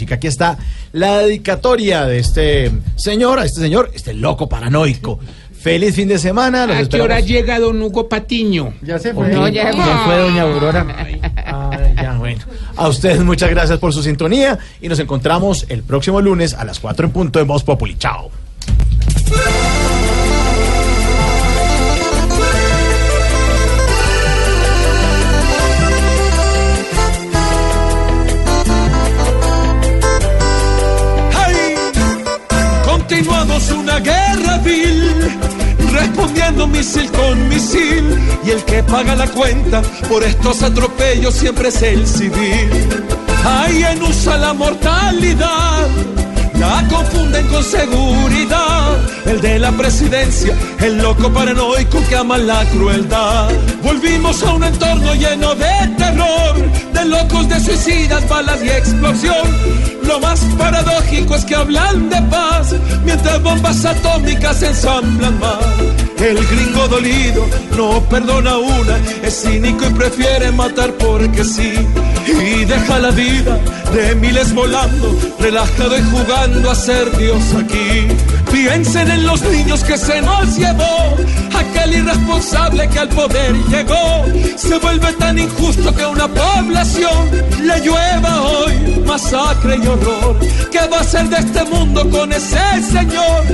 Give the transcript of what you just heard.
Así que aquí está la dedicatoria de este señor, a este señor, este loco paranoico. Feliz fin de semana. Los ¿A qué esperamos. hora llega don Hugo Patiño? Ya se fue. No, ya se fue doña Aurora. Ah, ya, bueno. A ustedes muchas gracias por su sintonía y nos encontramos el próximo lunes a las 4 en punto en Voz Populi. Chao. Una guerra vil, respondiendo misil con misil. Y el que paga la cuenta por estos atropellos siempre es el civil. Alguien usa la mortalidad, la confunden con seguridad. De la presidencia, el loco paranoico que ama la crueldad. Volvimos a un entorno lleno de terror, de locos, de suicidas, balas y explosión. Lo más paradójico es que hablan de paz, mientras bombas atómicas ensamblan más. El gringo dolido no perdona una, es cínico y prefiere matar porque sí. Y deja la vida de miles volando, relajado y jugando a ser Dios aquí. Piensen en los niños que se nos llevó, aquel irresponsable que al poder llegó. Se vuelve tan injusto que una población le llueva hoy masacre y horror. ¿Qué va a ser de este mundo con ese señor